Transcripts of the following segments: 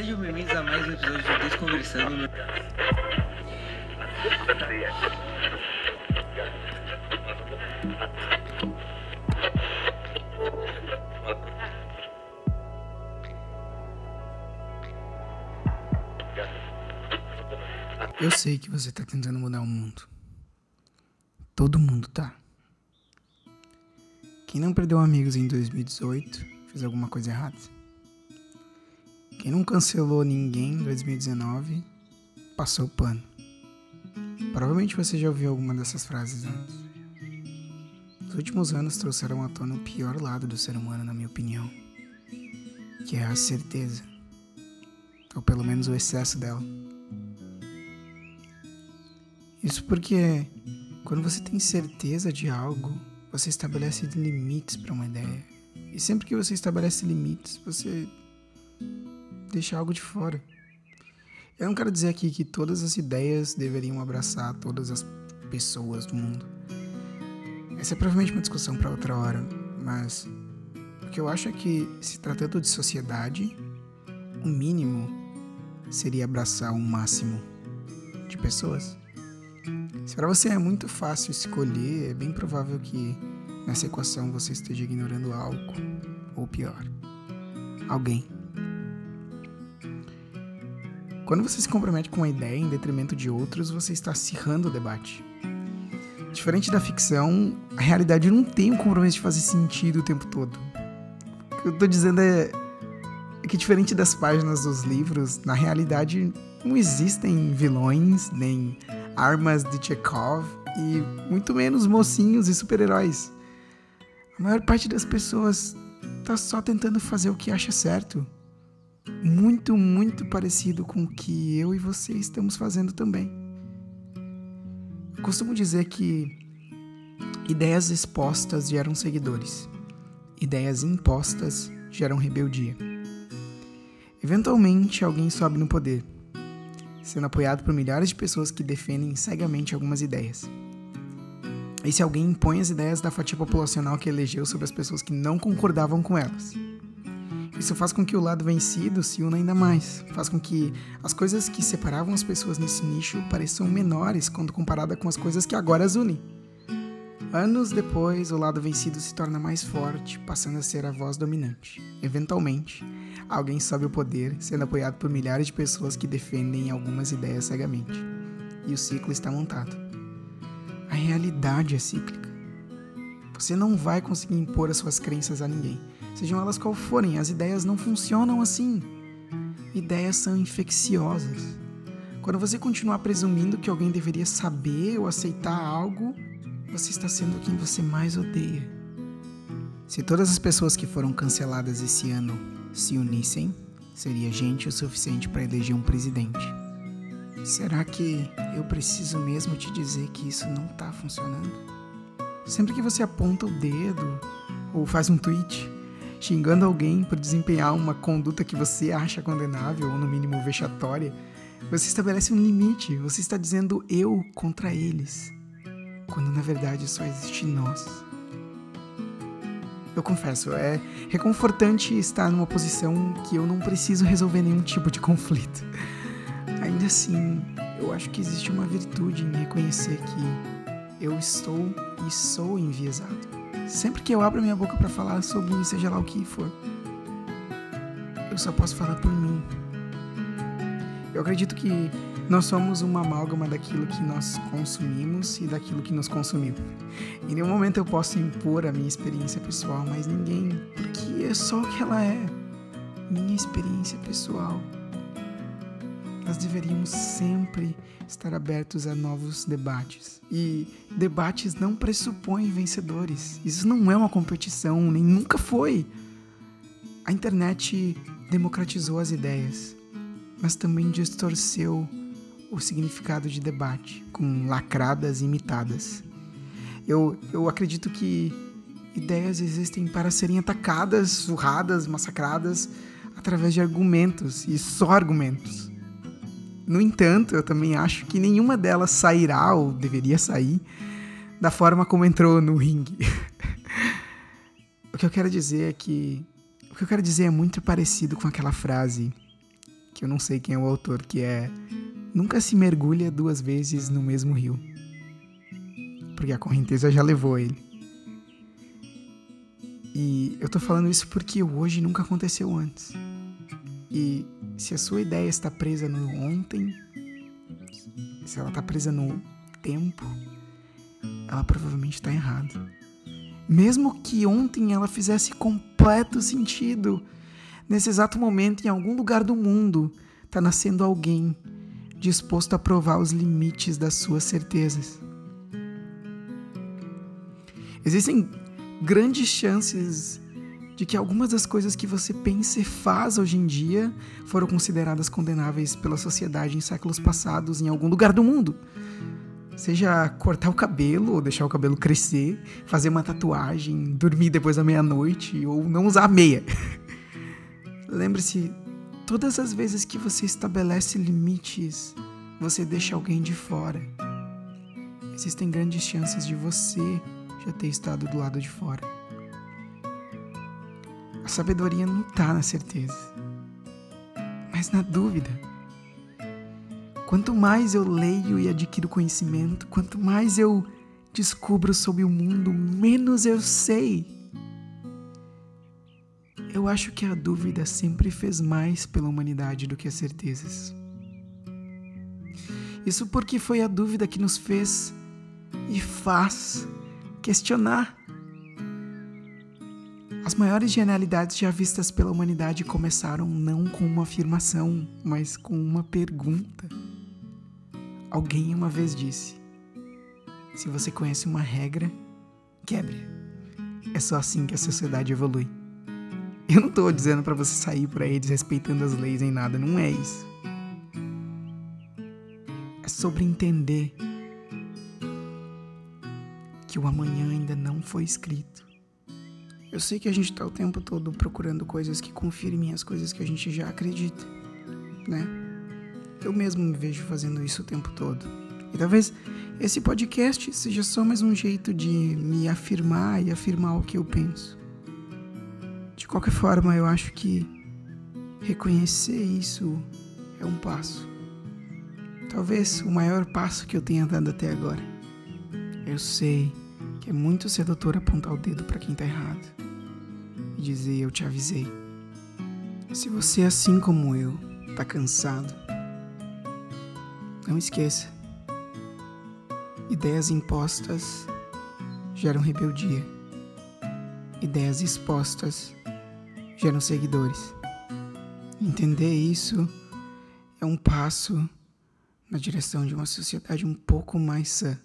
Sejam bem-vindos a mais um episódio de Desconversando. Eu sei que você tá tentando mudar o mundo. Todo mundo tá. Quem não perdeu amigos em 2018 fez alguma coisa errada. Quem não cancelou ninguém em 2019 passou o pano. Provavelmente você já ouviu alguma dessas frases antes. Os últimos anos trouxeram à tona o pior lado do ser humano, na minha opinião, que é a certeza, ou pelo menos o excesso dela. Isso porque quando você tem certeza de algo, você estabelece limites para uma ideia. E sempre que você estabelece limites, você deixa algo de fora. Eu não quero dizer aqui que todas as ideias deveriam abraçar todas as pessoas do mundo. Essa é provavelmente uma discussão para outra hora, mas o que eu acho é que, se tratando de sociedade, o mínimo seria abraçar o máximo de pessoas. Se para você é muito fácil escolher, é bem provável que nessa equação você esteja ignorando algo, ou pior, alguém. Quando você se compromete com uma ideia em detrimento de outros, você está acirrando o debate. Diferente da ficção, a realidade não tem o compromisso de fazer sentido o tempo todo. O que eu estou dizendo é, é que, diferente das páginas dos livros, na realidade não existem vilões, nem armas de Chekhov e muito menos mocinhos e super-heróis. A maior parte das pessoas está só tentando fazer o que acha certo muito, muito parecido com o que eu e você estamos fazendo também. Eu costumo dizer que ideias expostas geram seguidores, ideias impostas geram rebeldia. Eventualmente, alguém sobe no poder, sendo apoiado por milhares de pessoas que defendem cegamente algumas ideias. Esse alguém impõe as ideias da fatia populacional que elegeu sobre as pessoas que não concordavam com elas. Isso faz com que o lado vencido se una ainda mais, faz com que as coisas que separavam as pessoas nesse nicho pareçam menores quando comparada com as coisas que agora as unem. Anos depois, o lado vencido se torna mais forte, passando a ser a voz dominante. Eventualmente, alguém sobe o poder, sendo apoiado por milhares de pessoas que defendem algumas ideias cegamente. E o ciclo está montado. A realidade é cíclica. Você não vai conseguir impor as suas crenças a ninguém sejam elas qual forem, as ideias não funcionam assim. Ideias são infecciosas. Quando você continuar presumindo que alguém deveria saber ou aceitar algo, você está sendo quem você mais odeia. Se todas as pessoas que foram canceladas esse ano se unissem, seria gente o suficiente para eleger um presidente. Será que eu preciso mesmo te dizer que isso não está funcionando? Sempre que você aponta o dedo ou faz um tweet, xingando alguém por desempenhar uma conduta que você acha condenável ou no mínimo vexatória, você estabelece um limite, você está dizendo eu contra eles, quando na verdade só existe nós. Eu confesso, é reconfortante estar numa posição que eu não preciso resolver nenhum tipo de conflito. Ainda assim, eu acho que existe uma virtude em reconhecer que eu estou e sou enviesado sempre que eu abro minha boca para falar sobre seja lá o que for, eu só posso falar por mim. Eu acredito que nós somos uma amálgama daquilo que nós consumimos e daquilo que nos consumiu. Em nenhum momento eu posso impor a minha experiência pessoal, mas ninguém, porque é só o que ela é. Minha experiência pessoal nós deveríamos sempre estar abertos a novos debates. E debates não pressupõem vencedores. Isso não é uma competição, nem nunca foi. A internet democratizou as ideias, mas também distorceu o significado de debate com lacradas imitadas. Eu, eu acredito que ideias existem para serem atacadas, surradas, massacradas através de argumentos e só argumentos. No entanto, eu também acho que nenhuma delas sairá, ou deveria sair, da forma como entrou no ringue. o que eu quero dizer é que. O que eu quero dizer é muito parecido com aquela frase que eu não sei quem é o autor, que é Nunca se mergulha duas vezes no mesmo rio. Porque a correnteza já levou ele. E eu tô falando isso porque hoje nunca aconteceu antes. E se a sua ideia está presa no ontem, se ela está presa no tempo, ela provavelmente está errada. Mesmo que ontem ela fizesse completo sentido, nesse exato momento, em algum lugar do mundo, está nascendo alguém disposto a provar os limites das suas certezas. Existem grandes chances de que algumas das coisas que você pensa e faz hoje em dia foram consideradas condenáveis pela sociedade em séculos passados em algum lugar do mundo. Seja cortar o cabelo ou deixar o cabelo crescer, fazer uma tatuagem, dormir depois da meia-noite ou não usar meia. Lembre-se, todas as vezes que você estabelece limites, você deixa alguém de fora. Existem grandes chances de você já ter estado do lado de fora. A sabedoria não está na certeza, mas na dúvida. Quanto mais eu leio e adquiro conhecimento, quanto mais eu descubro sobre o mundo, menos eu sei. Eu acho que a dúvida sempre fez mais pela humanidade do que as certezas. Isso porque foi a dúvida que nos fez e faz questionar as maiores genialidades já vistas pela humanidade começaram não com uma afirmação, mas com uma pergunta. Alguém uma vez disse: Se você conhece uma regra, quebre. É só assim que a sociedade evolui. Eu não estou dizendo para você sair por aí desrespeitando as leis em nada, não é isso. É sobre entender que o amanhã ainda não foi escrito eu sei que a gente tá o tempo todo procurando coisas que confirmem as coisas que a gente já acredita, né? Eu mesmo me vejo fazendo isso o tempo todo. E talvez esse podcast seja só mais um jeito de me afirmar e afirmar o que eu penso. De qualquer forma, eu acho que reconhecer isso é um passo. Talvez o maior passo que eu tenha dado até agora. Eu sei que é muito sedutor apontar o dedo para quem tá errado e dizer eu te avisei. Se você, assim como eu, tá cansado, não esqueça. Ideias impostas geram rebeldia. Ideias expostas geram seguidores. Entender isso é um passo na direção de uma sociedade um pouco mais sã.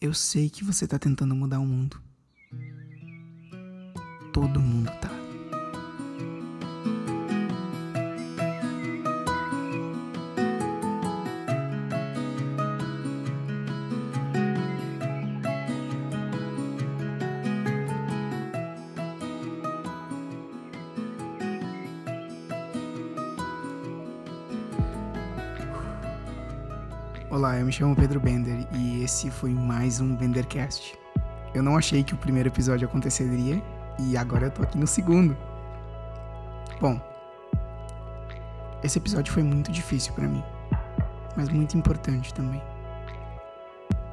Eu sei que você está tentando mudar o mundo. Todo mundo tá. Olá, eu me chamo Pedro Bender e esse foi mais um Bendercast. Eu não achei que o primeiro episódio aconteceria e agora eu tô aqui no segundo. Bom, esse episódio foi muito difícil para mim, mas muito importante também.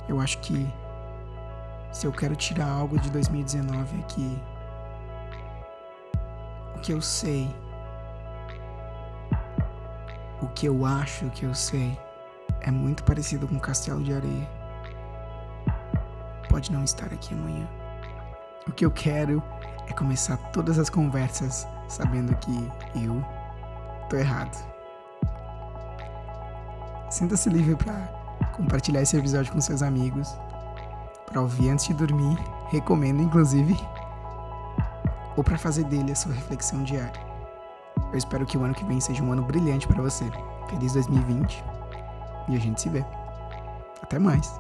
Eu acho que se eu quero tirar algo de 2019 é o que eu sei, o que eu acho que eu sei é muito parecido com um castelo de areia. Pode não estar aqui amanhã. O que eu quero é começar todas as conversas sabendo que eu tô errado. Sinta-se livre para compartilhar esse episódio com seus amigos, para ouvir antes de dormir, recomendo inclusive, ou para fazer dele a sua reflexão diária. Eu espero que o ano que vem seja um ano brilhante para você. Feliz 2020 e a gente se vê. Até mais.